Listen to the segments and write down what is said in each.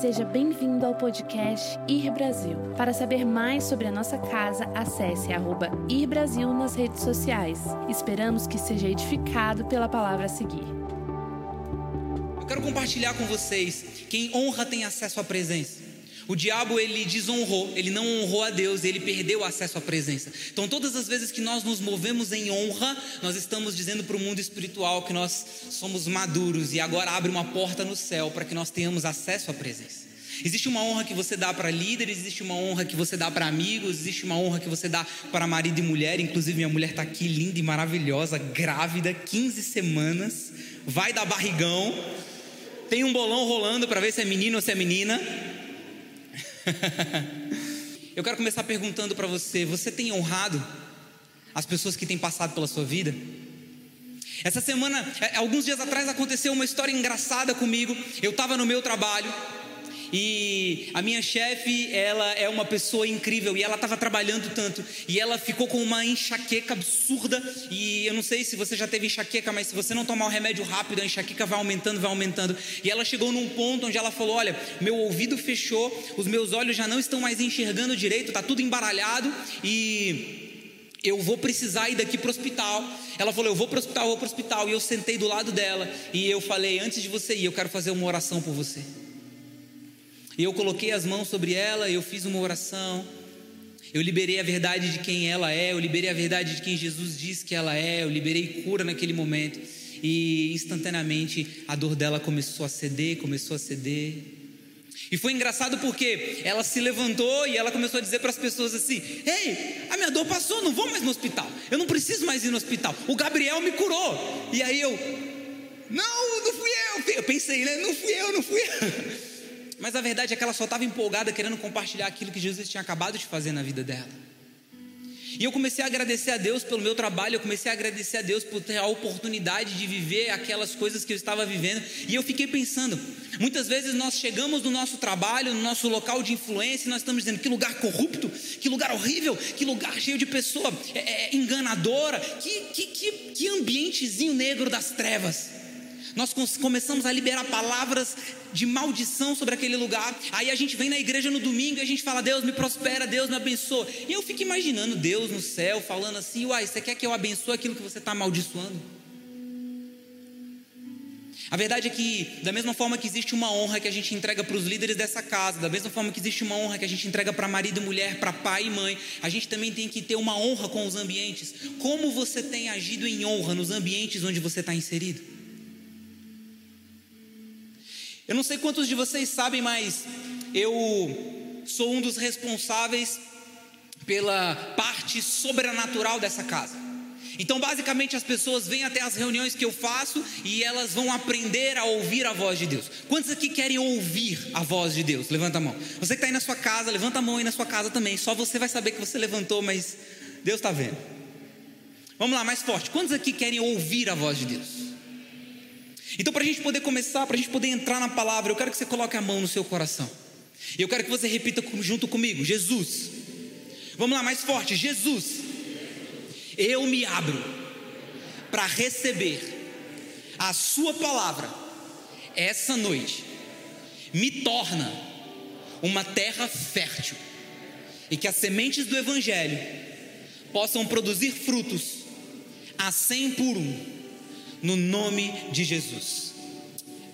Seja bem-vindo ao podcast Ir Brasil. Para saber mais sobre a nossa casa, acesse arroba Ir Brasil nas redes sociais. Esperamos que seja edificado pela palavra a seguir. Eu quero compartilhar com vocês quem honra tem acesso à presença. O diabo ele desonrou, ele não honrou a Deus, ele perdeu acesso à presença. Então, todas as vezes que nós nos movemos em honra, nós estamos dizendo para o mundo espiritual que nós somos maduros e agora abre uma porta no céu para que nós tenhamos acesso à presença. Existe uma honra que você dá para líderes, existe uma honra que você dá para amigos, existe uma honra que você dá para marido e mulher. Inclusive, minha mulher está aqui linda e maravilhosa, grávida, 15 semanas, vai dar barrigão, tem um bolão rolando para ver se é menino ou se é menina. Eu quero começar perguntando para você: você tem honrado as pessoas que têm passado pela sua vida? Essa semana, é, alguns dias atrás, aconteceu uma história engraçada comigo. Eu estava no meu trabalho e a minha chefe, ela é uma pessoa incrível e ela estava trabalhando tanto e ela ficou com uma enxaqueca absurda. E eu não sei se você já teve enxaqueca, mas se você não tomar o remédio rápido, a enxaqueca vai aumentando, vai aumentando. E ela chegou num ponto onde ela falou: Olha, meu ouvido fechou, os meus olhos já não estão mais enxergando direito, está tudo embaralhado e eu vou precisar ir daqui para o hospital. Ela falou, eu vou para o hospital, eu vou para o hospital. E eu sentei do lado dela e eu falei, antes de você ir, eu quero fazer uma oração por você. E eu coloquei as mãos sobre ela, eu fiz uma oração. Eu liberei a verdade de quem ela é, eu liberei a verdade de quem Jesus diz que ela é, eu liberei cura naquele momento. E instantaneamente a dor dela começou a ceder, começou a ceder. E foi engraçado porque ela se levantou e ela começou a dizer para as pessoas assim: Ei, a minha dor passou, não vou mais no hospital, eu não preciso mais ir no hospital, o Gabriel me curou. E aí eu, não, não fui eu. Eu pensei, né? Não fui eu, não fui eu. Mas a verdade é que ela só estava empolgada querendo compartilhar aquilo que Jesus tinha acabado de fazer na vida dela. E eu comecei a agradecer a Deus pelo meu trabalho, eu comecei a agradecer a Deus por ter a oportunidade de viver aquelas coisas que eu estava vivendo. E eu fiquei pensando, muitas vezes nós chegamos no nosso trabalho, no nosso local de influência, e nós estamos dizendo que lugar corrupto, que lugar horrível, que lugar cheio de pessoa é, é, enganadora, que, que, que, que ambientezinho negro das trevas nós começamos a liberar palavras de maldição sobre aquele lugar. Aí a gente vem na igreja no domingo e a gente fala: Deus me prospera, Deus me abençoa. E eu fico imaginando Deus no céu falando assim: Uai, você quer que eu abençoe aquilo que você está amaldiçoando? A verdade é que, da mesma forma que existe uma honra que a gente entrega para os líderes dessa casa, da mesma forma que existe uma honra que a gente entrega para marido e mulher, para pai e mãe, a gente também tem que ter uma honra com os ambientes. Como você tem agido em honra nos ambientes onde você está inserido? Eu não sei quantos de vocês sabem, mas eu sou um dos responsáveis pela parte sobrenatural dessa casa. Então, basicamente, as pessoas vêm até as reuniões que eu faço e elas vão aprender a ouvir a voz de Deus. Quantos aqui querem ouvir a voz de Deus? Levanta a mão. Você que está aí na sua casa, levanta a mão aí na sua casa também. Só você vai saber que você levantou, mas Deus está vendo. Vamos lá, mais forte. Quantos aqui querem ouvir a voz de Deus? Então, para a gente poder começar, para a gente poder entrar na palavra, eu quero que você coloque a mão no seu coração. E eu quero que você repita junto comigo: Jesus. Vamos lá, mais forte: Jesus. Eu me abro para receber a Sua palavra essa noite. Me torna uma terra fértil e que as sementes do Evangelho possam produzir frutos a cem por um no nome de Jesus.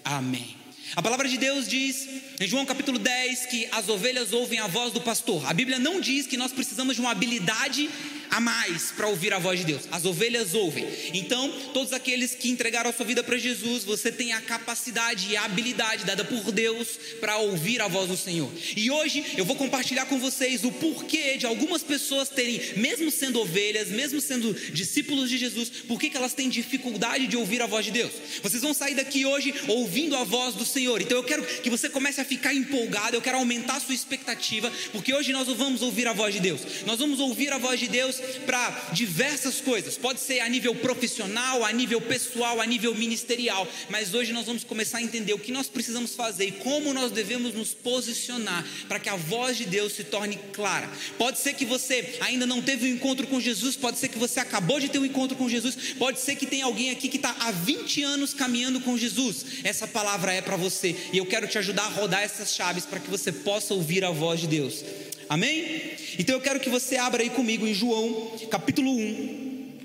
Amém. A palavra de Deus diz em João capítulo 10 que as ovelhas ouvem a voz do pastor. A Bíblia não diz que nós precisamos de uma habilidade a mais para ouvir a voz de Deus. As ovelhas ouvem. Então, todos aqueles que entregaram a sua vida para Jesus, você tem a capacidade e a habilidade dada por Deus para ouvir a voz do Senhor. E hoje eu vou compartilhar com vocês o porquê de algumas pessoas terem, mesmo sendo ovelhas, mesmo sendo discípulos de Jesus, por que elas têm dificuldade de ouvir a voz de Deus. Vocês vão sair daqui hoje ouvindo a voz do Senhor. Então eu quero que você comece a ficar empolgado, eu quero aumentar a sua expectativa, porque hoje nós vamos ouvir a voz de Deus. Nós vamos ouvir a voz de Deus para diversas coisas, pode ser a nível profissional, a nível pessoal, a nível ministerial, mas hoje nós vamos começar a entender o que nós precisamos fazer e como nós devemos nos posicionar para que a voz de Deus se torne clara. Pode ser que você ainda não teve um encontro com Jesus, pode ser que você acabou de ter um encontro com Jesus, pode ser que tem alguém aqui que está há 20 anos caminhando com Jesus. Essa palavra é para você e eu quero te ajudar a rodar essas chaves para que você possa ouvir a voz de Deus. Amém? Então eu quero que você abra aí comigo em João, capítulo 1.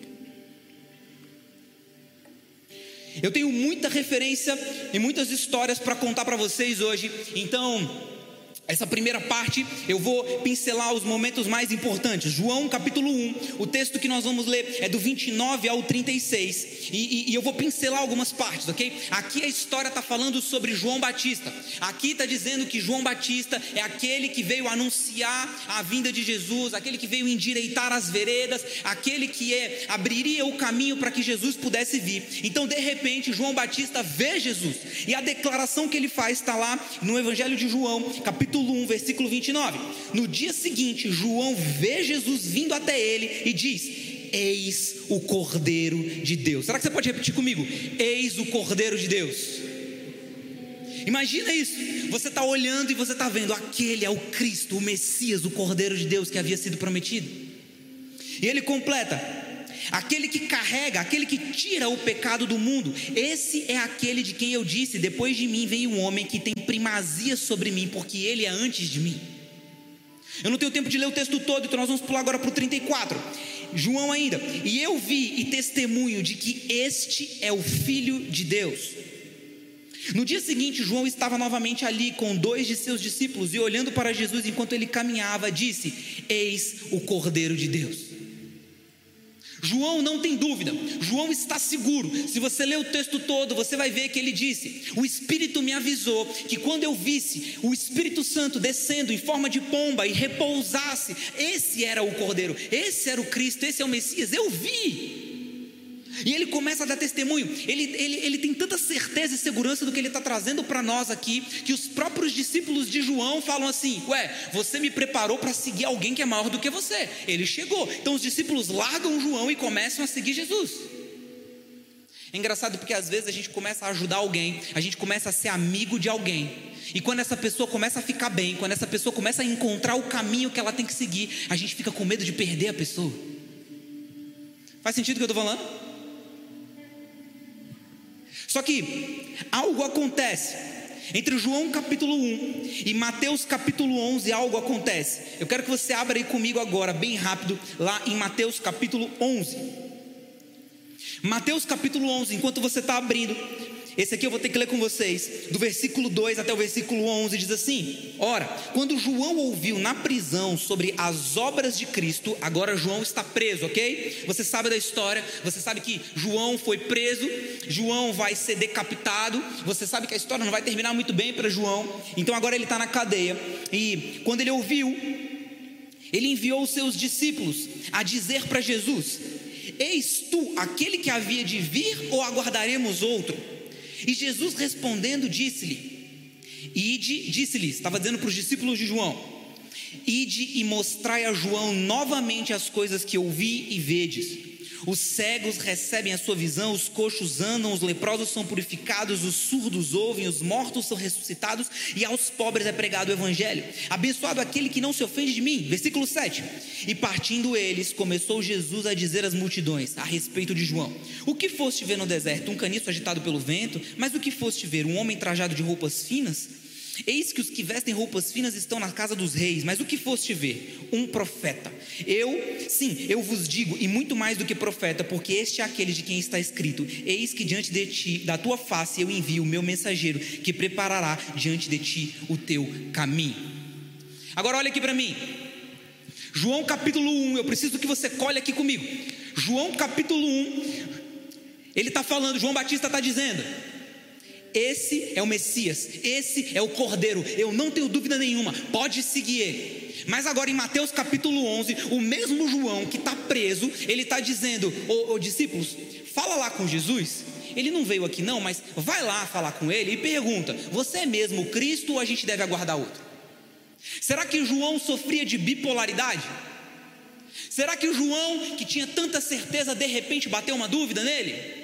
Eu tenho muita referência e muitas histórias para contar para vocês hoje. Então, essa primeira parte eu vou pincelar os momentos mais importantes. João capítulo 1, o texto que nós vamos ler é do 29 ao 36. E, e, e eu vou pincelar algumas partes, ok? Aqui a história está falando sobre João Batista. Aqui está dizendo que João Batista é aquele que veio anunciar a vinda de Jesus, aquele que veio endireitar as veredas, aquele que é, abriria o caminho para que Jesus pudesse vir. Então, de repente, João Batista vê Jesus. E a declaração que ele faz está lá no Evangelho de João, capítulo capítulo 1, versículo 29. No dia seguinte, João vê Jesus vindo até ele e diz: Eis o Cordeiro de Deus. Será que você pode repetir comigo? Eis o Cordeiro de Deus. Imagina isso. Você está olhando e você está vendo, aquele é o Cristo, o Messias, o Cordeiro de Deus que havia sido prometido. E ele completa: aquele que carrega, aquele que tira o pecado do mundo, esse é aquele de quem eu disse: depois de mim vem um homem que tem primazia sobre mim, porque ele é antes de mim. Eu não tenho tempo de ler o texto todo, então nós vamos pular agora para o 34. João ainda, e eu vi e testemunho de que este é o Filho de Deus. No dia seguinte, João estava novamente ali com dois de seus discípulos e olhando para Jesus enquanto ele caminhava, disse: Eis o Cordeiro de Deus. João não tem dúvida, João está seguro. Se você ler o texto todo, você vai ver que ele disse: O Espírito me avisou que quando eu visse o Espírito Santo descendo em forma de pomba e repousasse, esse era o Cordeiro, esse era o Cristo, esse é o Messias. Eu vi. E ele começa a dar testemunho. Ele, ele, ele tem tanta certeza e segurança do que ele está trazendo para nós aqui, que os próprios discípulos de João falam assim: Ué, você me preparou para seguir alguém que é maior do que você. Ele chegou. Então os discípulos largam João e começam a seguir Jesus. É engraçado porque às vezes a gente começa a ajudar alguém, a gente começa a ser amigo de alguém. E quando essa pessoa começa a ficar bem, quando essa pessoa começa a encontrar o caminho que ela tem que seguir, a gente fica com medo de perder a pessoa. Faz sentido o que eu estou falando? Só que algo acontece. Entre João capítulo 1 e Mateus capítulo 11, algo acontece. Eu quero que você abra aí comigo agora, bem rápido, lá em Mateus capítulo 11. Mateus capítulo 11, enquanto você está abrindo, esse aqui eu vou ter que ler com vocês, do versículo 2 até o versículo 11, diz assim: Ora, quando João ouviu na prisão sobre as obras de Cristo, agora João está preso, ok? Você sabe da história, você sabe que João foi preso, João vai ser decapitado, você sabe que a história não vai terminar muito bem para João, então agora ele está na cadeia, e quando ele ouviu, ele enviou os seus discípulos a dizer para Jesus: Eis tu aquele que havia de vir ou aguardaremos outro? E Jesus respondendo disse-lhe: Ide, disse-lhe, estava dizendo para os discípulos de João: Ide e mostrai a João novamente as coisas que ouvi e vedes os cegos recebem a sua visão, os coxos andam, os leprosos são purificados, os surdos ouvem, os mortos são ressuscitados e aos pobres é pregado o evangelho. Abençoado aquele que não se ofende de mim. Versículo 7. E partindo eles, começou Jesus a dizer às multidões a respeito de João: O que foste ver no deserto? Um caniço agitado pelo vento? Mas o que foste ver? Um homem trajado de roupas finas? Eis que os que vestem roupas finas estão na casa dos reis, mas o que foste ver? Um profeta. Eu, sim, eu vos digo, e muito mais do que profeta, porque este é aquele de quem está escrito: Eis que diante de ti, da tua face, eu envio o meu mensageiro, que preparará diante de ti o teu caminho. Agora olha aqui para mim. João capítulo 1, eu preciso que você colhe aqui comigo. João capítulo 1, ele está falando, João Batista está dizendo: esse é o Messias, esse é o Cordeiro, eu não tenho dúvida nenhuma, pode seguir ele. Mas agora em Mateus capítulo 11, o mesmo João que está preso, ele está dizendo: Ô, ô discípulos, fala lá com Jesus. Ele não veio aqui não, mas vai lá falar com ele e pergunta: Você é mesmo Cristo ou a gente deve aguardar outro? Será que João sofria de bipolaridade? Será que o João, que tinha tanta certeza, de repente bateu uma dúvida nele?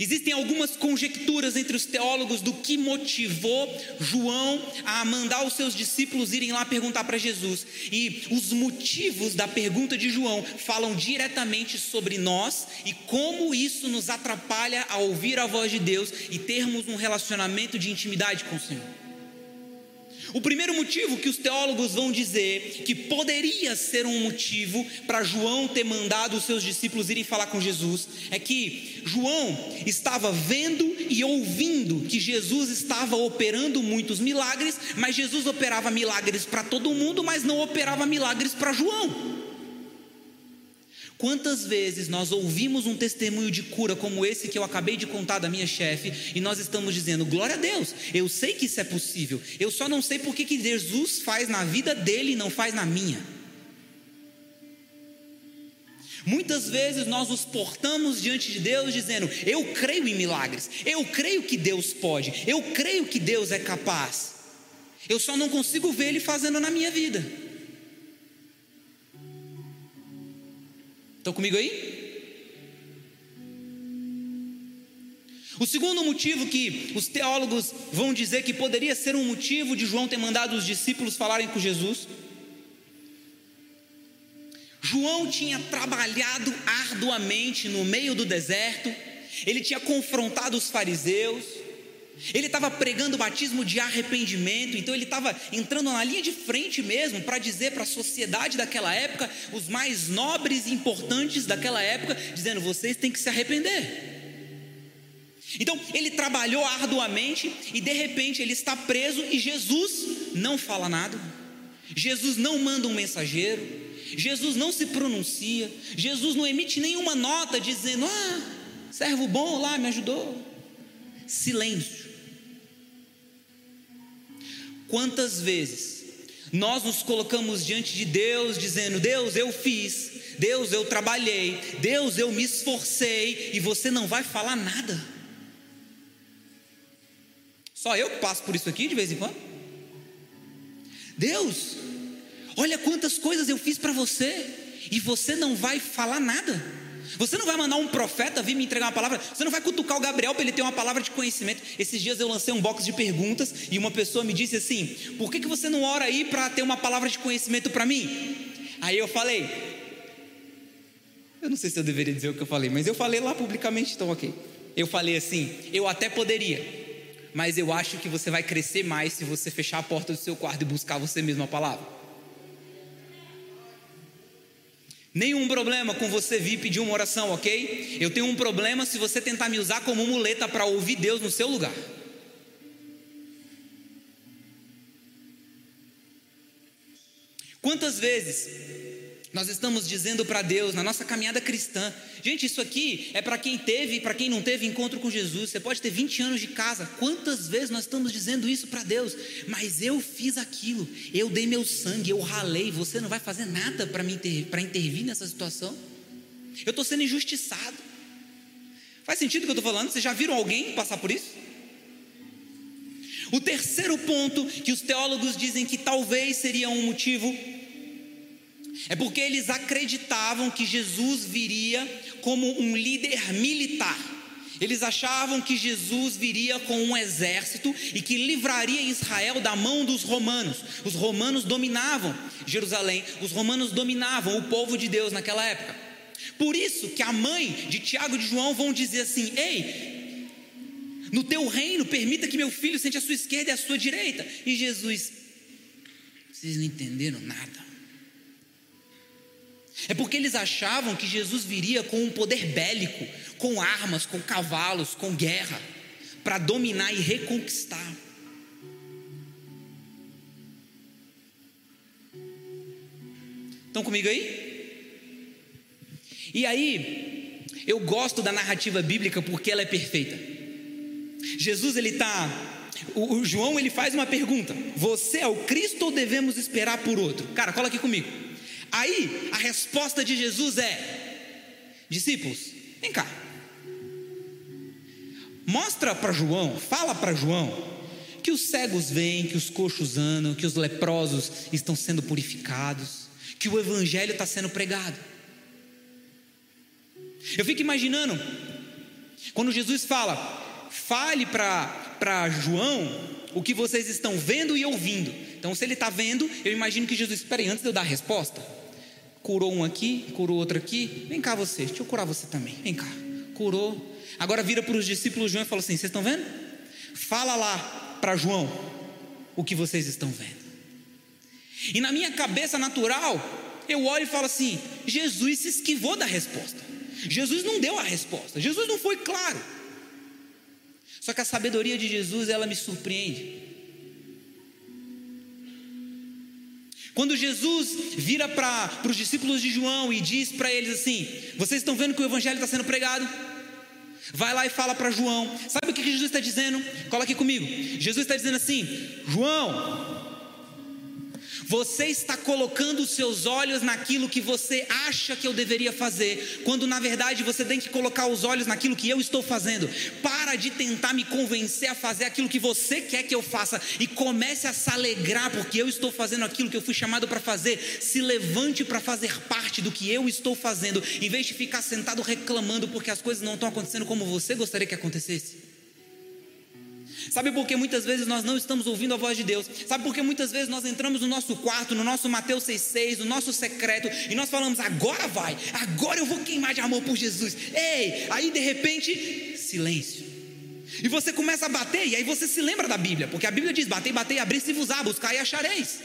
Existem algumas conjecturas entre os teólogos do que motivou João a mandar os seus discípulos irem lá perguntar para Jesus. E os motivos da pergunta de João falam diretamente sobre nós e como isso nos atrapalha a ouvir a voz de Deus e termos um relacionamento de intimidade com o Senhor. O primeiro motivo que os teólogos vão dizer que poderia ser um motivo para João ter mandado os seus discípulos irem falar com Jesus é que João estava vendo e ouvindo que Jesus estava operando muitos milagres, mas Jesus operava milagres para todo mundo, mas não operava milagres para João. Quantas vezes nós ouvimos um testemunho de cura como esse que eu acabei de contar da minha chefe e nós estamos dizendo, glória a Deus, eu sei que isso é possível, eu só não sei por que, Jesus faz na vida dele e não faz na minha. Muitas vezes nós nos portamos diante de Deus dizendo: Eu creio em milagres, eu creio que Deus pode, eu creio que Deus é capaz, eu só não consigo ver Ele fazendo na minha vida. Estão comigo aí? O segundo motivo que os teólogos vão dizer que poderia ser um motivo de João ter mandado os discípulos falarem com Jesus. João tinha trabalhado arduamente no meio do deserto, ele tinha confrontado os fariseus, ele estava pregando o batismo de arrependimento, então ele estava entrando na linha de frente mesmo para dizer para a sociedade daquela época, os mais nobres e importantes daquela época, dizendo: vocês têm que se arrepender. Então ele trabalhou arduamente e de repente ele está preso e Jesus não fala nada, Jesus não manda um mensageiro, Jesus não se pronuncia, Jesus não emite nenhuma nota dizendo: ah, servo bom lá me ajudou. Silêncio. Quantas vezes nós nos colocamos diante de Deus dizendo: Deus, eu fiz, Deus, eu trabalhei, Deus, eu me esforcei, e você não vai falar nada. Só eu que passo por isso aqui de vez em quando. Deus, olha quantas coisas eu fiz para você, e você não vai falar nada. Você não vai mandar um profeta vir me entregar uma palavra, você não vai cutucar o Gabriel para ele ter uma palavra de conhecimento. Esses dias eu lancei um box de perguntas e uma pessoa me disse assim: Por que, que você não ora aí para ter uma palavra de conhecimento para mim? Aí eu falei: Eu não sei se eu deveria dizer o que eu falei, mas eu falei lá publicamente, então ok. Eu falei assim: Eu até poderia, mas eu acho que você vai crescer mais se você fechar a porta do seu quarto e buscar você mesmo a palavra. Nenhum problema com você vir pedir uma oração, ok? Eu tenho um problema se você tentar me usar como muleta para ouvir Deus no seu lugar. Quantas vezes nós estamos dizendo para Deus na nossa caminhada cristã. Gente, isso aqui é para quem teve e para quem não teve encontro com Jesus. Você pode ter 20 anos de casa. Quantas vezes nós estamos dizendo isso para Deus? Mas eu fiz aquilo, eu dei meu sangue, eu ralei. Você não vai fazer nada para inter, intervir nessa situação? Eu estou sendo injustiçado. Faz sentido o que eu estou falando? Vocês já viram alguém passar por isso? O terceiro ponto que os teólogos dizem que talvez seria um motivo é porque eles acreditavam que Jesus viria como um líder militar. Eles achavam que Jesus viria com um exército e que livraria Israel da mão dos romanos. Os romanos dominavam Jerusalém, os romanos dominavam o povo de Deus naquela época. Por isso que a mãe de Tiago e de João vão dizer assim: Ei, no teu reino, permita que meu filho sente a sua esquerda e a sua direita. E Jesus, vocês não entenderam nada. É porque eles achavam que Jesus viria com um poder bélico, com armas, com cavalos, com guerra, para dominar e reconquistar. Estão comigo aí? E aí, eu gosto da narrativa bíblica porque ela é perfeita. Jesus ele está, o, João ele faz uma pergunta: Você é o Cristo ou devemos esperar por outro? Cara, cola aqui comigo. Aí a resposta de Jesus é: discípulos, vem cá. Mostra para João, fala para João, que os cegos veem, que os coxos andam, que os leprosos estão sendo purificados, que o evangelho está sendo pregado. Eu fico imaginando, quando Jesus fala, fale para João o que vocês estão vendo e ouvindo. Então, se ele está vendo, eu imagino que Jesus, espere, antes de eu dar a resposta, curou um aqui, curou outro aqui, vem cá você, deixa eu curar você também, vem cá, curou. Agora vira para os discípulos João e fala assim: vocês estão vendo? Fala lá para João o que vocês estão vendo. E na minha cabeça natural, eu olho e falo assim: Jesus se esquivou da resposta. Jesus não deu a resposta. Jesus não foi claro. Só que a sabedoria de Jesus, ela me surpreende. Quando Jesus vira para os discípulos de João e diz para eles assim: Vocês estão vendo que o Evangelho está sendo pregado? Vai lá e fala para João. Sabe o que Jesus está dizendo? Cola aqui comigo. Jesus está dizendo assim: João, você está colocando os seus olhos naquilo que você acha que eu deveria fazer, quando na verdade você tem que colocar os olhos naquilo que eu estou fazendo. Para de tentar me convencer a fazer aquilo que você quer que eu faça e comece a se alegrar porque eu estou fazendo aquilo que eu fui chamado para fazer. Se levante para fazer parte do que eu estou fazendo, em vez de ficar sentado reclamando porque as coisas não estão acontecendo como você gostaria que acontecesse. Sabe por que muitas vezes nós não estamos ouvindo a voz de Deus? Sabe por que muitas vezes nós entramos no nosso quarto, no nosso Mateus 6,6, no nosso secreto, e nós falamos, agora vai, agora eu vou queimar de amor por Jesus. Ei, aí de repente, silêncio. E você começa a bater, e aí você se lembra da Bíblia, porque a Bíblia diz: batei, batei, abri-se-vos-á, buscar e achareis.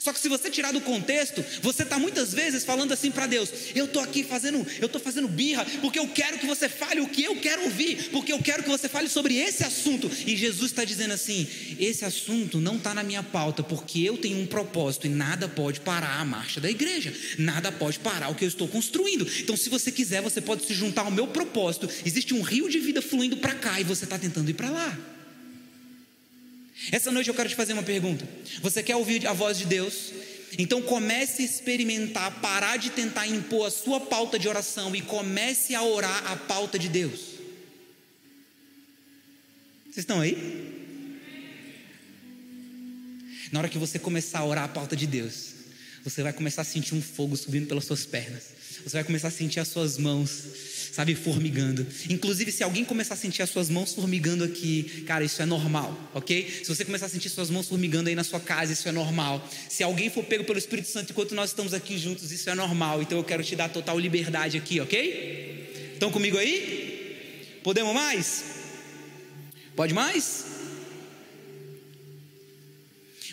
Só que se você tirar do contexto, você está muitas vezes falando assim para Deus: eu estou aqui fazendo, eu estou fazendo birra, porque eu quero que você fale o que eu quero ouvir, porque eu quero que você fale sobre esse assunto. E Jesus está dizendo assim: esse assunto não está na minha pauta, porque eu tenho um propósito e nada pode parar a marcha da igreja, nada pode parar o que eu estou construindo. Então, se você quiser, você pode se juntar ao meu propósito. Existe um rio de vida fluindo para cá e você está tentando ir para lá. Essa noite eu quero te fazer uma pergunta. Você quer ouvir a voz de Deus? Então comece a experimentar, parar de tentar impor a sua pauta de oração e comece a orar a pauta de Deus. Vocês estão aí? Na hora que você começar a orar a pauta de Deus, você vai começar a sentir um fogo subindo pelas suas pernas. Você vai começar a sentir as suas mãos sabe, formigando. Inclusive, se alguém começar a sentir as suas mãos formigando aqui, cara, isso é normal, ok? Se você começar a sentir suas mãos formigando aí na sua casa, isso é normal. Se alguém for pego pelo Espírito Santo enquanto nós estamos aqui juntos, isso é normal. Então eu quero te dar total liberdade aqui, ok? Estão comigo aí? Podemos mais? Pode mais?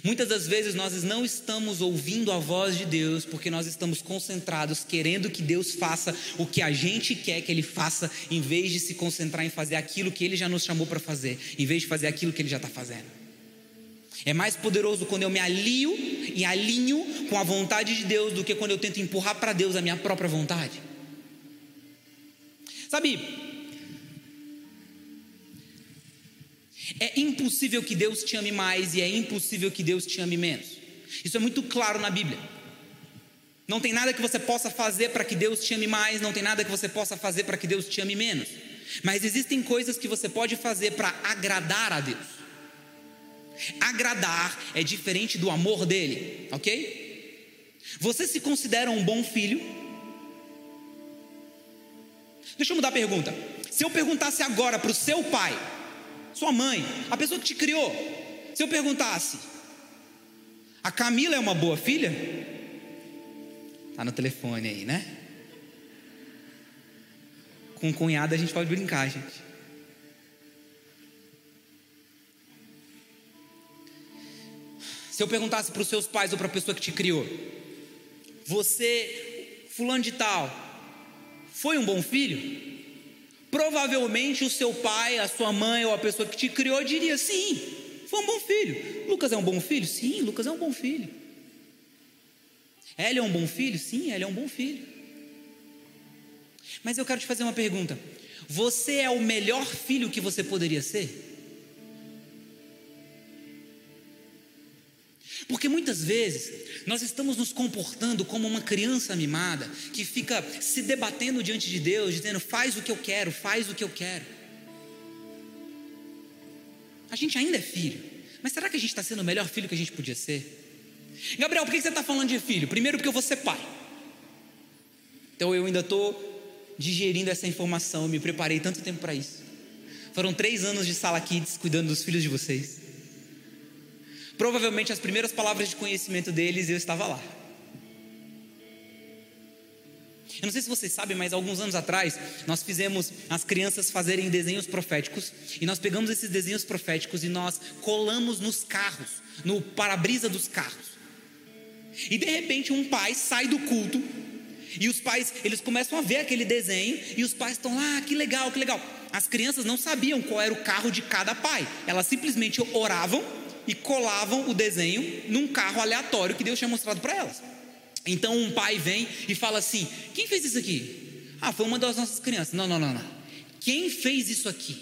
Muitas das vezes nós não estamos ouvindo a voz de Deus porque nós estamos concentrados querendo que Deus faça o que a gente quer que Ele faça, em vez de se concentrar em fazer aquilo que Ele já nos chamou para fazer, em vez de fazer aquilo que Ele já está fazendo. É mais poderoso quando eu me alio e alinho com a vontade de Deus do que quando eu tento empurrar para Deus a minha própria vontade. Sabe, É impossível que Deus te ame mais e é impossível que Deus te ame menos. Isso é muito claro na Bíblia. Não tem nada que você possa fazer para que Deus te ame mais, não tem nada que você possa fazer para que Deus te ame menos. Mas existem coisas que você pode fazer para agradar a Deus. Agradar é diferente do amor dele, ok? Você se considera um bom filho? Deixa eu mudar a pergunta. Se eu perguntasse agora para o seu pai, sua mãe, a pessoa que te criou. Se eu perguntasse, a Camila é uma boa filha? Tá no telefone aí, né? Com cunhada a gente pode brincar, gente. Se eu perguntasse para os seus pais ou para a pessoa que te criou, você, fulano de tal, foi um bom filho? Provavelmente o seu pai, a sua mãe ou a pessoa que te criou diria: sim, foi um bom filho. Lucas é um bom filho? Sim, Lucas é um bom filho. Ela é um bom filho? Sim, ela é um bom filho. Mas eu quero te fazer uma pergunta: você é o melhor filho que você poderia ser? Porque muitas vezes nós estamos nos comportando como uma criança mimada que fica se debatendo diante de Deus, dizendo: faz o que eu quero, faz o que eu quero. A gente ainda é filho, mas será que a gente está sendo o melhor filho que a gente podia ser? Gabriel, por que você está falando de filho? Primeiro, porque eu vou ser pai. Então eu ainda estou digerindo essa informação, eu me preparei tanto tempo para isso. Foram três anos de sala kids cuidando dos filhos de vocês. Provavelmente as primeiras palavras de conhecimento deles eu estava lá. Eu não sei se vocês sabem, mas alguns anos atrás nós fizemos as crianças fazerem desenhos proféticos e nós pegamos esses desenhos proféticos e nós colamos nos carros, no para-brisa dos carros. E de repente um pai sai do culto e os pais, eles começam a ver aquele desenho e os pais estão lá, ah, que legal, que legal. As crianças não sabiam qual era o carro de cada pai. Elas simplesmente oravam e colavam o desenho num carro aleatório que Deus tinha mostrado para elas. Então um pai vem e fala assim: Quem fez isso aqui? Ah, foi uma das nossas crianças. Não, não, não, não. Quem fez isso aqui?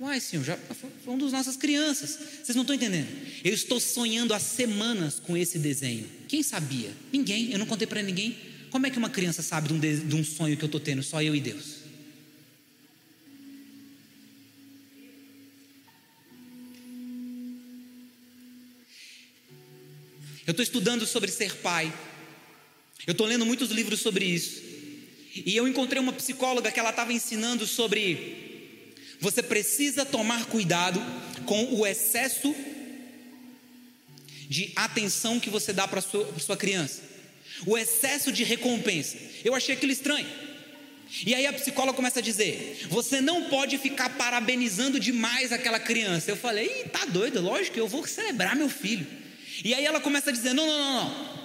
Uai, senhor, já foi uma das nossas crianças. Vocês não estão entendendo? Eu estou sonhando há semanas com esse desenho. Quem sabia? Ninguém. Eu não contei para ninguém. Como é que uma criança sabe de um, de, de um sonho que eu estou tendo? Só eu e Deus. Eu estou estudando sobre ser pai. Eu estou lendo muitos livros sobre isso. E eu encontrei uma psicóloga que ela estava ensinando sobre você precisa tomar cuidado com o excesso de atenção que você dá para sua, sua criança o excesso de recompensa. Eu achei aquilo estranho. E aí a psicóloga começa a dizer: você não pode ficar parabenizando demais aquela criança. Eu falei: Ih, tá doido, lógico, eu vou celebrar meu filho. E aí ela começa a dizer: não, não, não, não.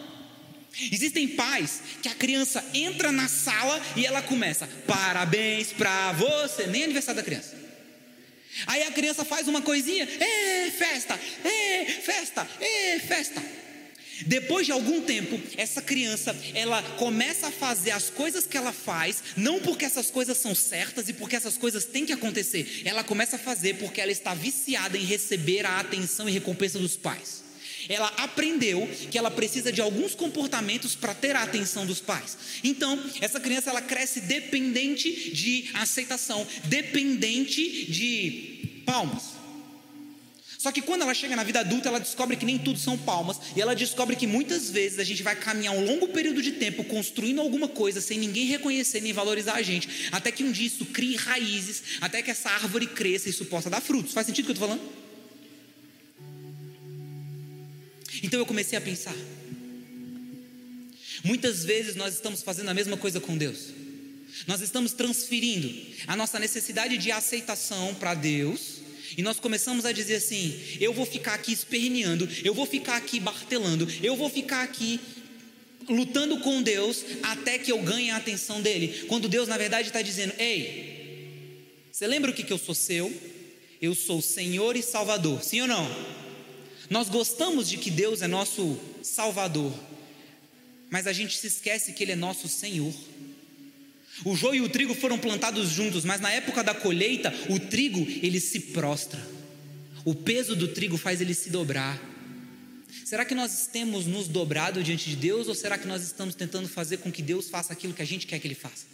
Existem pais que a criança entra na sala e ela começa: parabéns para você, nem aniversário da criança. Aí a criança faz uma coisinha, é festa, é festa, é festa. Depois de algum tempo, essa criança, ela começa a fazer as coisas que ela faz, não porque essas coisas são certas e porque essas coisas têm que acontecer. Ela começa a fazer porque ela está viciada em receber a atenção e recompensa dos pais. Ela aprendeu que ela precisa de alguns comportamentos para ter a atenção dos pais. Então, essa criança ela cresce dependente de aceitação, dependente de palmas. Só que quando ela chega na vida adulta, ela descobre que nem tudo são palmas, e ela descobre que muitas vezes a gente vai caminhar um longo período de tempo construindo alguma coisa sem ninguém reconhecer nem valorizar a gente, até que um dia isso crie raízes, até que essa árvore cresça e isso possa dar frutos. Faz sentido o que eu estou falando? Então eu comecei a pensar. Muitas vezes nós estamos fazendo a mesma coisa com Deus. Nós estamos transferindo a nossa necessidade de aceitação para Deus e nós começamos a dizer assim: eu vou ficar aqui esperneando, eu vou ficar aqui martelando, eu vou ficar aqui lutando com Deus até que eu ganhe a atenção dele. Quando Deus, na verdade, está dizendo: ei, você lembra o que, que eu sou seu? Eu sou Senhor e Salvador, sim ou não? Nós gostamos de que Deus é nosso Salvador, mas a gente se esquece que Ele é nosso Senhor. O joio e o trigo foram plantados juntos, mas na época da colheita, o trigo ele se prostra. O peso do trigo faz ele se dobrar. Será que nós temos nos dobrado diante de Deus ou será que nós estamos tentando fazer com que Deus faça aquilo que a gente quer que ele faça?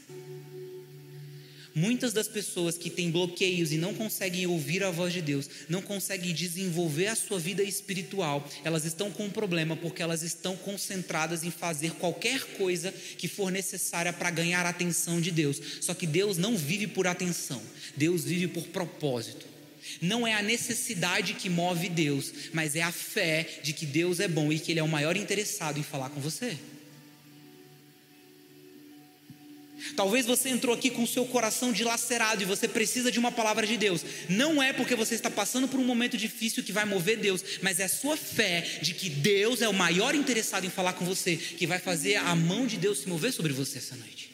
Muitas das pessoas que têm bloqueios e não conseguem ouvir a voz de Deus, não conseguem desenvolver a sua vida espiritual, elas estão com um problema porque elas estão concentradas em fazer qualquer coisa que for necessária para ganhar a atenção de Deus. Só que Deus não vive por atenção, Deus vive por propósito. Não é a necessidade que move Deus, mas é a fé de que Deus é bom e que Ele é o maior interessado em falar com você. Talvez você entrou aqui com o seu coração dilacerado e você precisa de uma palavra de Deus. Não é porque você está passando por um momento difícil que vai mover Deus, mas é a sua fé de que Deus é o maior interessado em falar com você, que vai fazer a mão de Deus se mover sobre você essa noite.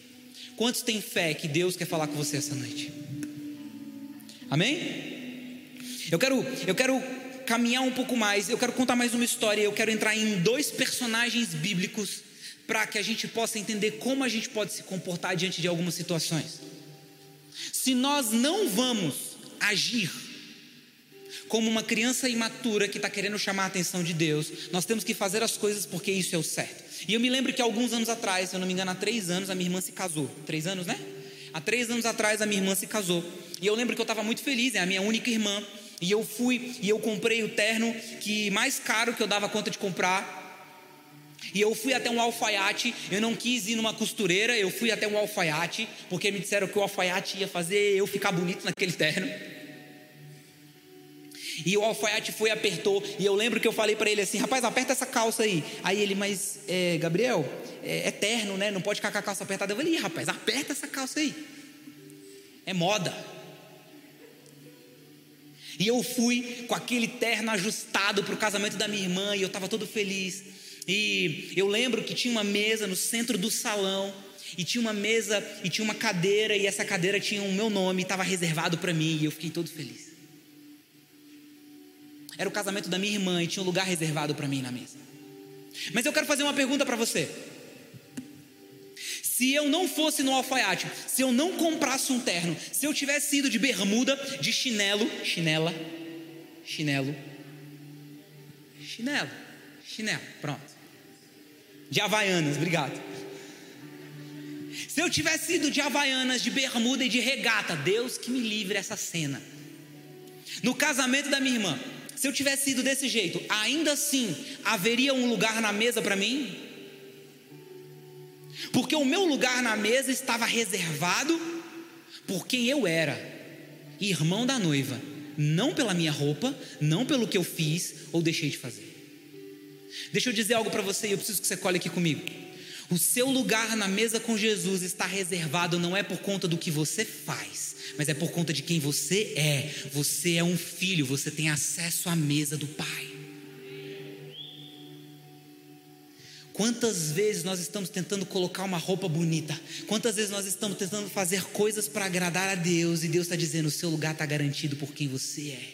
Quantos têm fé que Deus quer falar com você essa noite? Amém? Eu quero, eu quero caminhar um pouco mais, eu quero contar mais uma história, eu quero entrar em dois personagens bíblicos para que a gente possa entender como a gente pode se comportar diante de algumas situações. Se nós não vamos agir como uma criança imatura que está querendo chamar a atenção de Deus, nós temos que fazer as coisas porque isso é o certo. E eu me lembro que alguns anos atrás, se eu não me engano, há três anos, a minha irmã se casou. Três anos, né? Há três anos atrás, a minha irmã se casou. E eu lembro que eu estava muito feliz, é a minha única irmã. E eu fui e eu comprei o terno que mais caro que eu dava conta de comprar. E eu fui até um alfaiate, eu não quis ir numa costureira, eu fui até um alfaiate, porque me disseram que o alfaiate ia fazer eu ficar bonito naquele terno. E o alfaiate foi apertou, e eu lembro que eu falei para ele assim: rapaz, aperta essa calça aí. Aí ele, mas é, Gabriel, é, é terno, né? Não pode ficar com a calça apertada. Eu falei: rapaz, aperta essa calça aí. É moda. E eu fui com aquele terno ajustado para o casamento da minha irmã, e eu estava todo feliz. E eu lembro que tinha uma mesa no centro do salão, e tinha uma mesa e tinha uma cadeira, e essa cadeira tinha o meu nome, estava reservado para mim, e eu fiquei todo feliz. Era o casamento da minha irmã e tinha um lugar reservado para mim na mesa. Mas eu quero fazer uma pergunta para você. Se eu não fosse no alfaiate, se eu não comprasse um terno, se eu tivesse ido de bermuda, de chinelo, chinela, chinelo, chinelo, chinelo, pronto. De havaianas, obrigado. Se eu tivesse ido de havaianas, de bermuda e de regata, Deus que me livre essa cena. No casamento da minha irmã, se eu tivesse ido desse jeito, ainda assim haveria um lugar na mesa para mim? porque o meu lugar na mesa estava reservado por quem eu era, irmão da noiva, não pela minha roupa, não pelo que eu fiz ou deixei de fazer. Deixa eu dizer algo para você e eu preciso que você colhe aqui comigo. O seu lugar na mesa com Jesus está reservado não é por conta do que você faz, mas é por conta de quem você é. Você é um filho, você tem acesso à mesa do Pai. Quantas vezes nós estamos tentando colocar uma roupa bonita? Quantas vezes nós estamos tentando fazer coisas para agradar a Deus e Deus está dizendo: o seu lugar está garantido por quem você é.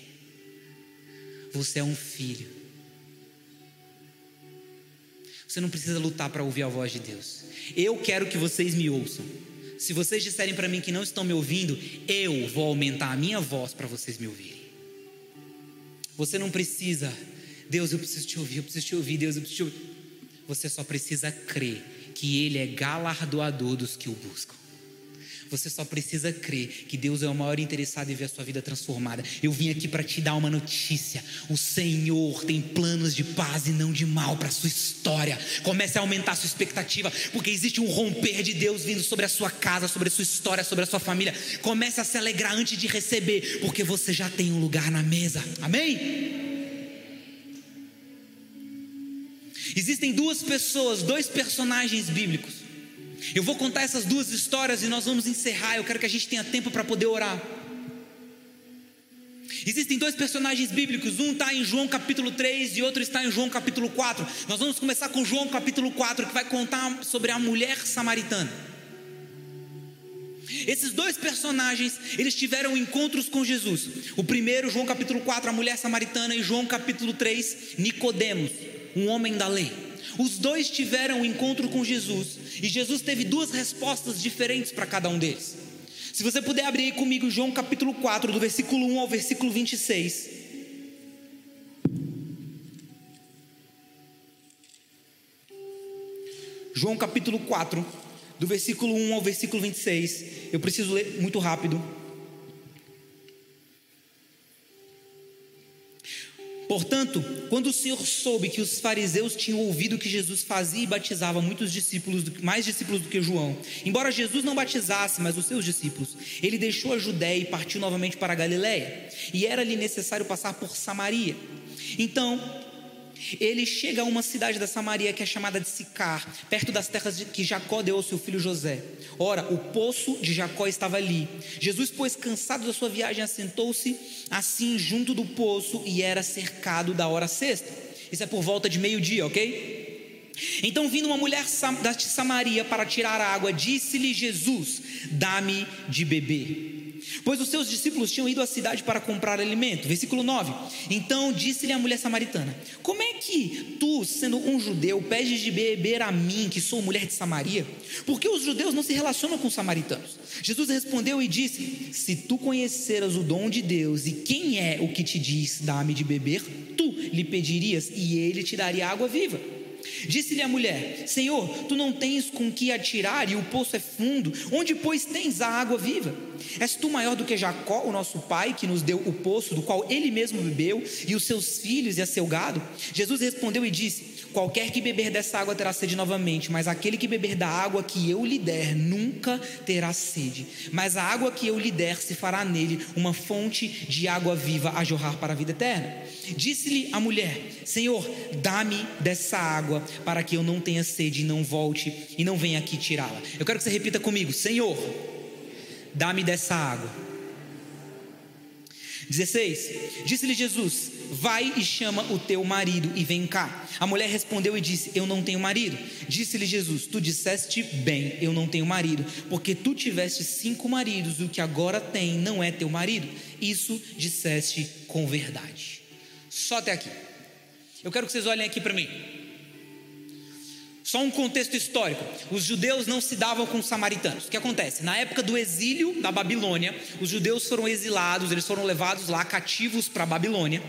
Você é um filho. Você não precisa lutar para ouvir a voz de Deus. Eu quero que vocês me ouçam. Se vocês disserem para mim que não estão me ouvindo, eu vou aumentar a minha voz para vocês me ouvirem. Você não precisa, Deus, eu preciso te ouvir, eu preciso te ouvir, Deus, eu preciso te ouvir. Você só precisa crer que Ele é galardoador dos que o buscam. Você só precisa crer que Deus é o maior interessado em ver a sua vida transformada. Eu vim aqui para te dar uma notícia. O Senhor tem planos de paz e não de mal para a sua história. Comece a aumentar a sua expectativa, porque existe um romper de Deus vindo sobre a sua casa, sobre a sua história, sobre a sua família. Comece a se alegrar antes de receber, porque você já tem um lugar na mesa. Amém? Existem duas pessoas, dois personagens bíblicos. Eu vou contar essas duas histórias e nós vamos encerrar. Eu quero que a gente tenha tempo para poder orar. Existem dois personagens bíblicos, um está em João capítulo 3 e outro está em João capítulo 4. Nós vamos começar com João capítulo 4, que vai contar sobre a mulher samaritana. Esses dois personagens, eles tiveram encontros com Jesus. O primeiro, João capítulo 4, a mulher samaritana, e João capítulo 3, Nicodemos um homem da lei. Os dois tiveram um encontro com Jesus e Jesus teve duas respostas diferentes para cada um deles. Se você puder abrir aí comigo João capítulo 4, do versículo 1 ao versículo 26. João capítulo 4, do versículo 1 ao versículo 26. Eu preciso ler muito rápido. Portanto, quando o Senhor soube que os fariseus tinham ouvido que Jesus fazia e batizava muitos discípulos, mais discípulos do que João, embora Jesus não batizasse, mas os seus discípulos, ele deixou a Judéia e partiu novamente para a Galiléia, e era-lhe necessário passar por Samaria. Então, ele chega a uma cidade da Samaria que é chamada de Sicar, perto das terras que Jacó deu ao seu filho José. Ora, o poço de Jacó estava ali. Jesus, pois, cansado da sua viagem, assentou-se assim junto do poço e era cercado da hora sexta. Isso é por volta de meio-dia, ok? Então, vindo uma mulher da Samaria para tirar água, disse-lhe Jesus: Dá-me de beber. Pois os seus discípulos tinham ido à cidade para comprar alimento. Versículo 9. Então disse-lhe a mulher samaritana: Como é que tu, sendo um judeu, pedes de beber a mim, que sou mulher de Samaria? Porque os judeus não se relacionam com os samaritanos. Jesus respondeu e disse: Se tu conheceras o dom de Deus e quem é o que te diz, dá-me de beber, tu lhe pedirias e ele te daria água viva. Disse-lhe a mulher: Senhor, tu não tens com que atirar e o poço é fundo, onde pois tens a água viva? És tu maior do que Jacó, o nosso pai, que nos deu o poço do qual ele mesmo bebeu, e os seus filhos e a seu gado? Jesus respondeu e disse: Qualquer que beber dessa água terá sede novamente, mas aquele que beber da água que eu lhe der nunca terá sede. Mas a água que eu lhe der se fará nele uma fonte de água viva a jorrar para a vida eterna. Disse-lhe a mulher: Senhor, dá-me dessa água para que eu não tenha sede e não volte e não venha aqui tirá-la. Eu quero que você repita comigo: Senhor, dá-me dessa água 16: Disse-lhe Jesus: Vai e chama o teu marido e vem cá. A mulher respondeu e disse: Eu não tenho marido. Disse-lhe Jesus: Tu disseste bem, eu não tenho marido, porque tu tiveste cinco maridos, o que agora tem não é teu marido. Isso disseste com verdade. Só até aqui. Eu quero que vocês olhem aqui para mim. Só um contexto histórico: os judeus não se davam com os samaritanos. O que acontece? Na época do exílio da Babilônia, os judeus foram exilados, eles foram levados lá cativos para a Babilônia.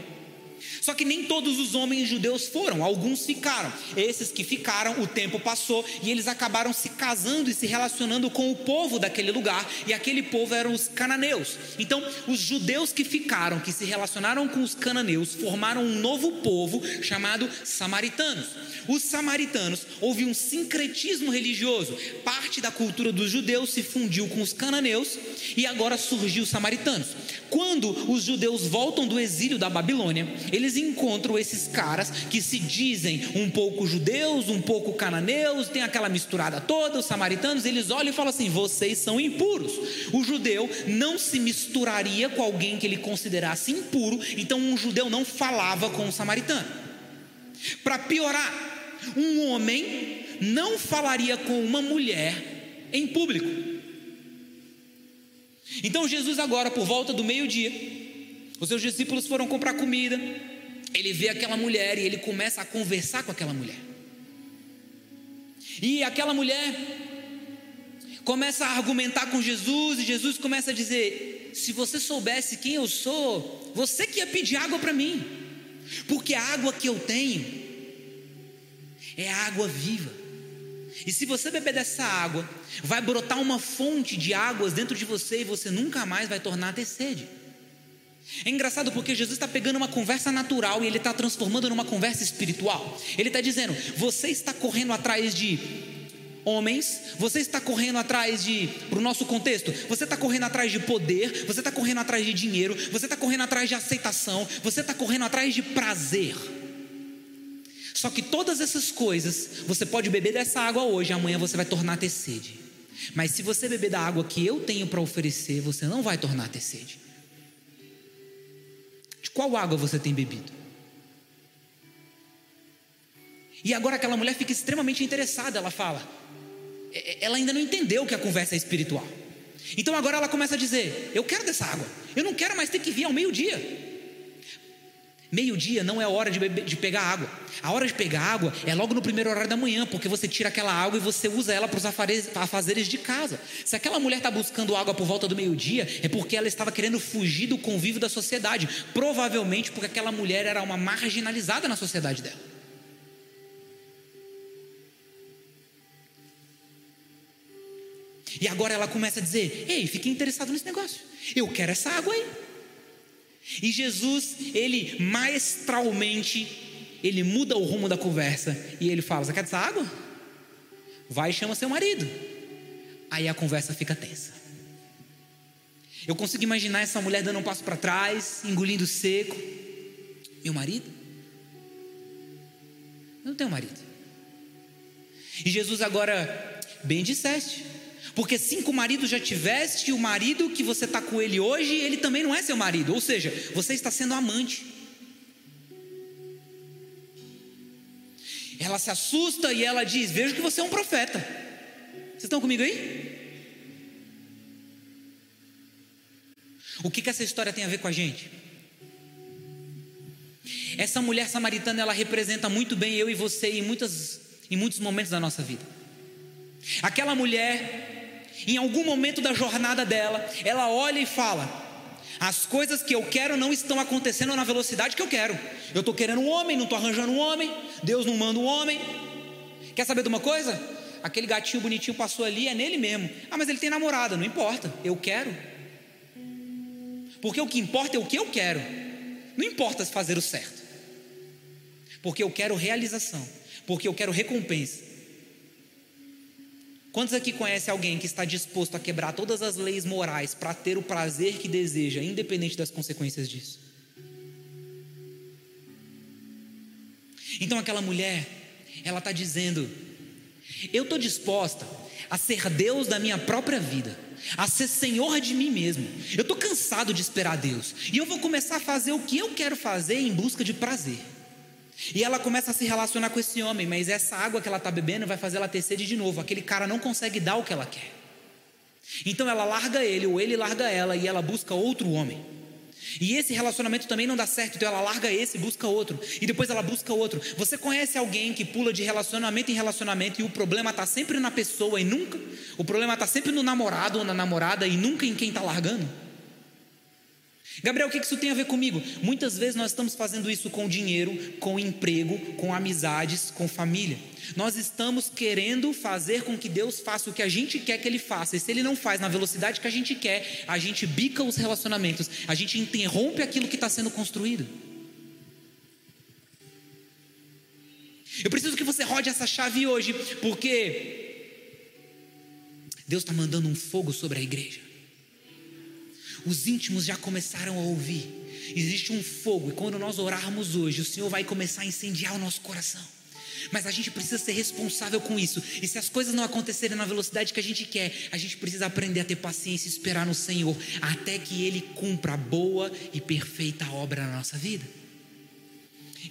Só que nem todos os homens judeus foram, alguns ficaram. Esses que ficaram, o tempo passou e eles acabaram se casando e se relacionando com o povo daquele lugar, e aquele povo eram os cananeus. Então, os judeus que ficaram, que se relacionaram com os cananeus, formaram um novo povo chamado samaritanos. Os samaritanos, houve um sincretismo religioso. Parte da cultura dos judeus se fundiu com os cananeus e agora surgiu os samaritanos. Quando os judeus voltam do exílio da Babilônia, eles encontram esses caras que se dizem um pouco judeus, um pouco cananeus, tem aquela misturada toda, os samaritanos, eles olham e falam assim: vocês são impuros. O judeu não se misturaria com alguém que ele considerasse impuro, então um judeu não falava com o samaritano. Para piorar, um homem não falaria com uma mulher em público. Então Jesus agora, por volta do meio-dia, os seus discípulos foram comprar comida. Ele vê aquela mulher e ele começa a conversar com aquela mulher. E aquela mulher começa a argumentar com Jesus e Jesus começa a dizer: "Se você soubesse quem eu sou, você que ia pedir água para mim. Porque a água que eu tenho é água viva. E se você beber dessa água, vai brotar uma fonte de águas dentro de você e você nunca mais vai tornar a ter sede. É engraçado porque Jesus está pegando uma conversa natural e ele está transformando numa conversa espiritual. Ele está dizendo: você está correndo atrás de homens, você está correndo atrás de, para o nosso contexto, você está correndo atrás de poder, você está correndo atrás de dinheiro, você está correndo atrás de aceitação, você está correndo atrás de prazer. Só que todas essas coisas, você pode beber dessa água hoje, amanhã você vai tornar a ter sede. Mas se você beber da água que eu tenho para oferecer, você não vai tornar a ter sede. Qual água você tem bebido? E agora aquela mulher fica extremamente interessada, ela fala. É, é, ela ainda não entendeu que a conversa é espiritual. Então agora ela começa a dizer: Eu quero dessa água, eu não quero mais ter que vir ao meio-dia. Meio-dia não é hora de, beber, de, pegar água. A hora de pegar água é logo no primeiro horário da manhã, porque você tira aquela água e você usa ela para os afazeres de casa. Se aquela mulher está buscando água por volta do meio-dia, é porque ela estava querendo fugir do convívio da sociedade. Provavelmente porque aquela mulher era uma marginalizada na sociedade dela. E agora ela começa a dizer: Ei, fiquei interessado nesse negócio. Eu quero essa água aí. E Jesus, ele maestralmente, ele muda o rumo da conversa e ele fala: Você quer essa água? Vai e chama seu marido. Aí a conversa fica tensa. Eu consigo imaginar essa mulher dando um passo para trás, engolindo seco. Meu marido? Eu não tenho marido. E Jesus agora, bem disseste, porque cinco maridos já tiveste, e o marido que você está com ele hoje, ele também não é seu marido. Ou seja, você está sendo amante. Ela se assusta e ela diz: Vejo que você é um profeta. Vocês estão comigo aí? O que, que essa história tem a ver com a gente? Essa mulher samaritana, ela representa muito bem eu e você em, muitas, em muitos momentos da nossa vida. Aquela mulher em algum momento da jornada dela, ela olha e fala: as coisas que eu quero não estão acontecendo na velocidade que eu quero. Eu estou querendo um homem, não estou arranjando um homem. Deus não manda um homem. Quer saber de uma coisa? Aquele gatinho bonitinho passou ali, é nele mesmo. Ah, mas ele tem namorada, não importa. Eu quero. Porque o que importa é o que eu quero. Não importa se fazer o certo. Porque eu quero realização. Porque eu quero recompensa. Quantos aqui conhecem alguém que está disposto a quebrar todas as leis morais para ter o prazer que deseja, independente das consequências disso? Então aquela mulher, ela está dizendo: eu estou disposta a ser Deus da minha própria vida, a ser Senhor de mim mesmo. Eu estou cansado de esperar Deus e eu vou começar a fazer o que eu quero fazer em busca de prazer. E ela começa a se relacionar com esse homem, mas essa água que ela está bebendo vai fazer ela ter sede de novo. Aquele cara não consegue dar o que ela quer. Então ela larga ele, ou ele larga ela, e ela busca outro homem. E esse relacionamento também não dá certo, então ela larga esse e busca outro. E depois ela busca outro. Você conhece alguém que pula de relacionamento em relacionamento e o problema está sempre na pessoa e nunca? O problema está sempre no namorado ou na namorada e nunca em quem está largando? Gabriel, o que isso tem a ver comigo? Muitas vezes nós estamos fazendo isso com dinheiro, com emprego, com amizades, com família. Nós estamos querendo fazer com que Deus faça o que a gente quer que Ele faça. E se Ele não faz na velocidade que a gente quer, a gente bica os relacionamentos, a gente interrompe aquilo que está sendo construído. Eu preciso que você rode essa chave hoje, porque Deus está mandando um fogo sobre a igreja. Os íntimos já começaram a ouvir. Existe um fogo, e quando nós orarmos hoje, o Senhor vai começar a incendiar o nosso coração. Mas a gente precisa ser responsável com isso. E se as coisas não acontecerem na velocidade que a gente quer, a gente precisa aprender a ter paciência e esperar no Senhor, até que Ele cumpra a boa e perfeita obra na nossa vida.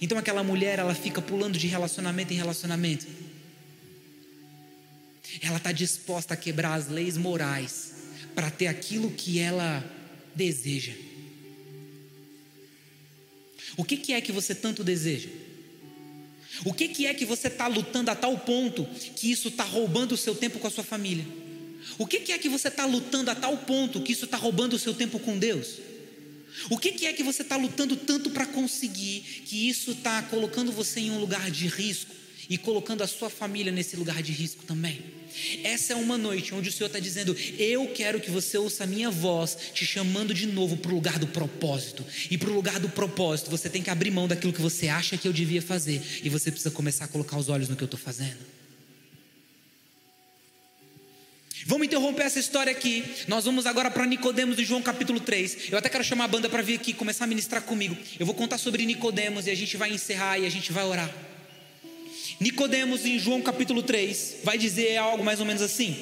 Então aquela mulher, ela fica pulando de relacionamento em relacionamento. Ela está disposta a quebrar as leis morais para ter aquilo que ela deseja. O que, que é que você tanto deseja? O que, que é que você está lutando a tal ponto que isso está roubando o seu tempo com a sua família? O que, que é que você está lutando a tal ponto que isso está roubando o seu tempo com Deus? O que, que é que você está lutando tanto para conseguir que isso está colocando você em um lugar de risco e colocando a sua família nesse lugar de risco também? Essa é uma noite onde o Senhor está dizendo: Eu quero que você ouça a minha voz, te chamando de novo para o lugar do propósito. E para o lugar do propósito, você tem que abrir mão daquilo que você acha que eu devia fazer. E você precisa começar a colocar os olhos no que eu estou fazendo. Vamos interromper essa história aqui. Nós vamos agora para Nicodemos de João capítulo 3. Eu até quero chamar a banda para vir aqui começar a ministrar comigo. Eu vou contar sobre Nicodemos e a gente vai encerrar e a gente vai orar. Nicodemos em João capítulo 3 vai dizer algo mais ou menos assim.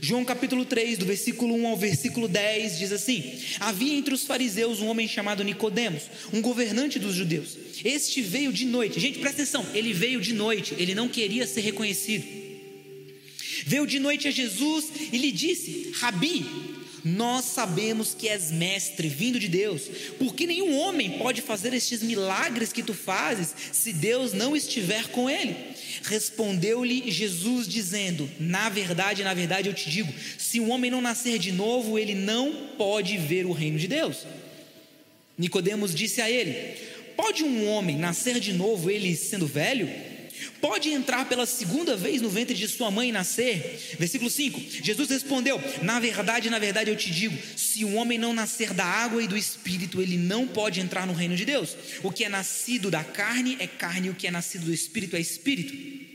João capítulo 3, do versículo 1 ao versículo 10 diz assim: Havia entre os fariseus um homem chamado Nicodemos, um governante dos judeus. Este veio de noite. Gente, presta atenção, ele veio de noite, ele não queria ser reconhecido. Veio de noite a Jesus e lhe disse: Rabi, nós sabemos que és mestre, vindo de Deus, porque nenhum homem pode fazer estes milagres que tu fazes se Deus não estiver com ele. Respondeu-lhe Jesus, dizendo: Na verdade, na verdade eu te digo: se um homem não nascer de novo, ele não pode ver o reino de Deus. Nicodemos disse a ele: Pode um homem nascer de novo, ele sendo velho? Pode entrar pela segunda vez no ventre de sua mãe e nascer? Versículo 5: Jesus respondeu: Na verdade, na verdade eu te digo: se um homem não nascer da água e do espírito, ele não pode entrar no reino de Deus. O que é nascido da carne é carne, o que é nascido do espírito é espírito.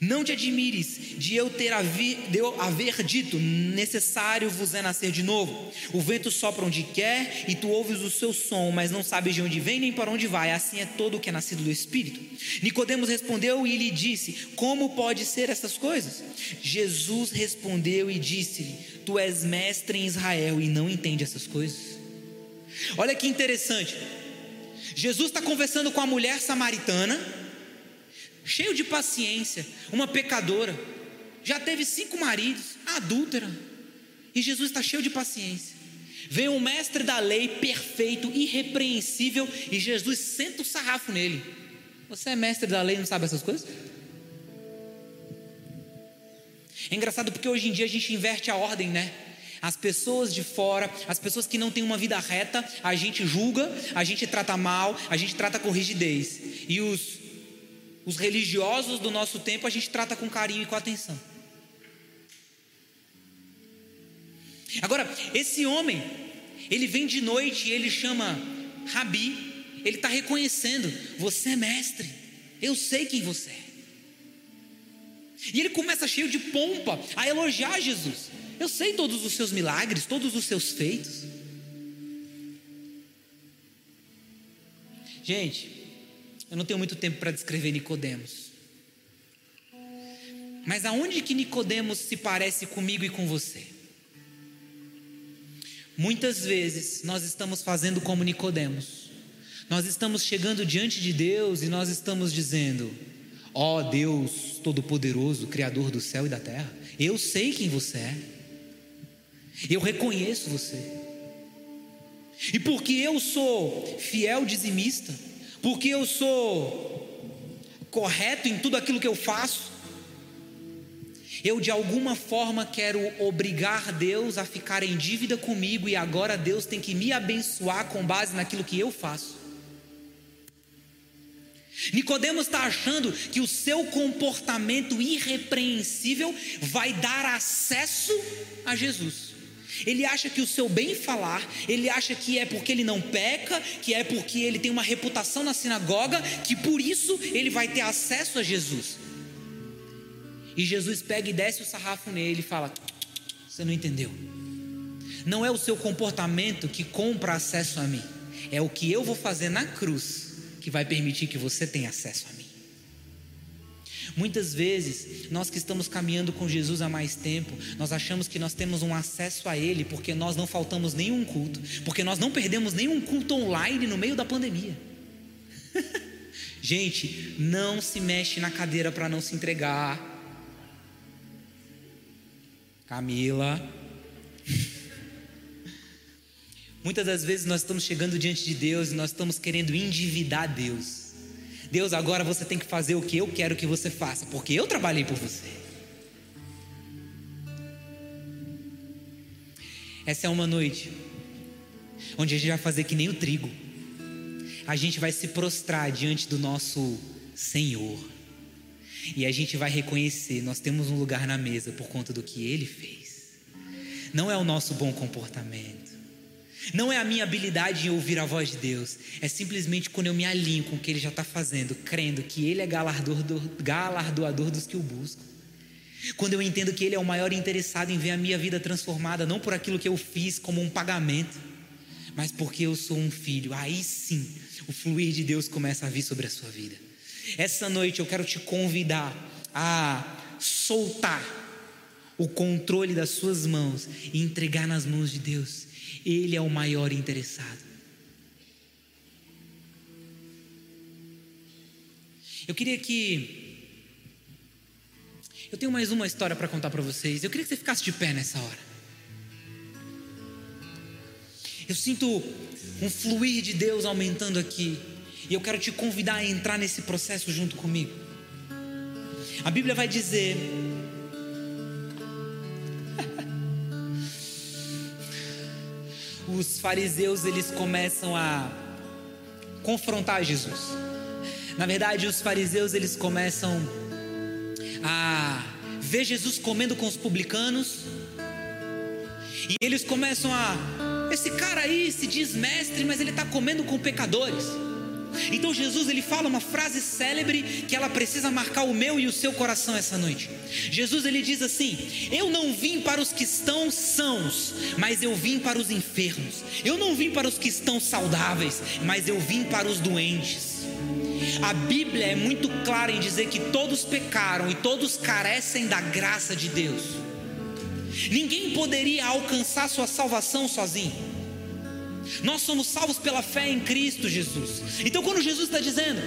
Não te admires de eu ter haver, de eu haver dito: necessário vos é nascer de novo. O vento sopra onde quer e tu ouves o seu som, mas não sabes de onde vem nem para onde vai. Assim é todo o que é nascido do Espírito. Nicodemos respondeu e lhe disse: Como pode ser essas coisas? Jesus respondeu e disse-lhe: Tu és mestre em Israel e não entende essas coisas. Olha que interessante. Jesus está conversando com a mulher samaritana cheio de paciência, uma pecadora, já teve cinco maridos, adúltera, e Jesus está cheio de paciência. Veio um mestre da lei perfeito, irrepreensível, e Jesus senta o sarrafo nele. Você é mestre da lei e não sabe essas coisas? É engraçado porque hoje em dia a gente inverte a ordem, né? As pessoas de fora, as pessoas que não têm uma vida reta, a gente julga, a gente trata mal, a gente trata com rigidez. E os os religiosos do nosso tempo a gente trata com carinho e com atenção. Agora, esse homem, Ele vem de noite e ele chama Rabi. Ele está reconhecendo: você é mestre, eu sei quem você é. E ele começa cheio de pompa a elogiar Jesus. Eu sei todos os seus milagres, todos os seus feitos. Gente, eu não tenho muito tempo para descrever Nicodemos. Mas aonde que Nicodemos se parece comigo e com você? Muitas vezes nós estamos fazendo como Nicodemos. Nós estamos chegando diante de Deus e nós estamos dizendo: Ó oh, Deus Todo-Poderoso, Criador do céu e da terra, eu sei quem você é. Eu reconheço você. E porque eu sou fiel dizimista, porque eu sou correto em tudo aquilo que eu faço, eu de alguma forma quero obrigar Deus a ficar em dívida comigo e agora Deus tem que me abençoar com base naquilo que eu faço. Nicodemos está achando que o seu comportamento irrepreensível vai dar acesso a Jesus. Ele acha que o seu bem falar, ele acha que é porque ele não peca, que é porque ele tem uma reputação na sinagoga, que por isso ele vai ter acesso a Jesus. E Jesus pega e desce o sarrafo nele e fala: Você não entendeu. Não é o seu comportamento que compra acesso a mim, é o que eu vou fazer na cruz que vai permitir que você tenha acesso a mim. Muitas vezes, nós que estamos caminhando com Jesus há mais tempo, nós achamos que nós temos um acesso a Ele porque nós não faltamos nenhum culto, porque nós não perdemos nenhum culto online no meio da pandemia. Gente, não se mexe na cadeira para não se entregar. Camila. Muitas das vezes nós estamos chegando diante de Deus e nós estamos querendo endividar Deus. Deus, agora você tem que fazer o que eu quero que você faça, porque eu trabalhei por você. Essa é uma noite onde a gente vai fazer que nem o trigo. A gente vai se prostrar diante do nosso Senhor. E a gente vai reconhecer, nós temos um lugar na mesa por conta do que ele fez. Não é o nosso bom comportamento não é a minha habilidade em ouvir a voz de Deus, é simplesmente quando eu me alinho com o que Ele já está fazendo, crendo que Ele é galardoador dos que o buscam. Quando eu entendo que Ele é o maior interessado em ver a minha vida transformada, não por aquilo que eu fiz como um pagamento, mas porque eu sou um filho, aí sim o fluir de Deus começa a vir sobre a sua vida. Essa noite eu quero te convidar a soltar o controle das suas mãos e entregar nas mãos de Deus ele é o maior interessado. Eu queria que. Eu tenho mais uma história para contar para vocês. Eu queria que você ficasse de pé nessa hora. Eu sinto um fluir de Deus aumentando aqui. E eu quero te convidar a entrar nesse processo junto comigo. A Bíblia vai dizer os fariseus eles começam a confrontar Jesus. Na verdade, os fariseus eles começam a ver Jesus comendo com os publicanos. E eles começam a esse cara aí se diz mestre, mas ele está comendo com pecadores. Então Jesus ele fala uma frase célebre que ela precisa marcar o meu e o seu coração essa noite. Jesus ele diz assim: Eu não vim para os que estão sãos, mas eu vim para os enfermos. Eu não vim para os que estão saudáveis, mas eu vim para os doentes. A Bíblia é muito clara em dizer que todos pecaram e todos carecem da graça de Deus. Ninguém poderia alcançar sua salvação sozinho. Nós somos salvos pela fé em Cristo Jesus. Então, quando Jesus está dizendo,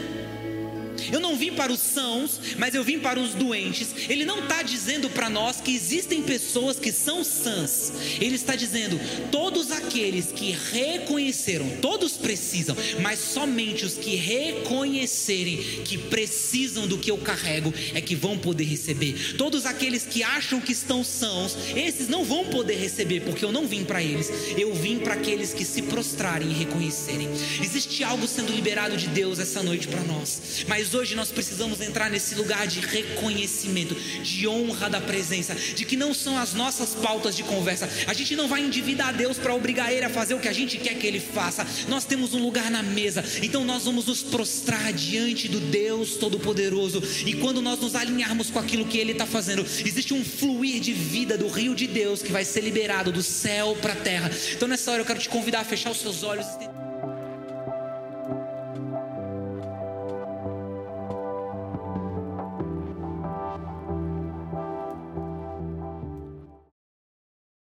eu não vim para os sãos, mas eu vim para os doentes. Ele não está dizendo para nós que existem pessoas que são sãs. Ele está dizendo: todos aqueles que reconheceram, todos precisam, mas somente os que reconhecerem que precisam do que eu carrego é que vão poder receber. Todos aqueles que acham que estão sãos, esses não vão poder receber, porque eu não vim para eles. Eu vim para aqueles que se prostrarem e reconhecerem. Existe algo sendo liberado de Deus essa noite para nós, mas Hoje nós precisamos entrar nesse lugar de reconhecimento, de honra da presença, de que não são as nossas pautas de conversa. A gente não vai endividar Deus para obrigar Ele a fazer o que a gente quer que Ele faça. Nós temos um lugar na mesa, então nós vamos nos prostrar diante do Deus Todo-Poderoso. E quando nós nos alinharmos com aquilo que Ele está fazendo, existe um fluir de vida do rio de Deus que vai ser liberado do céu para a terra. Então nessa hora eu quero te convidar a fechar os seus olhos.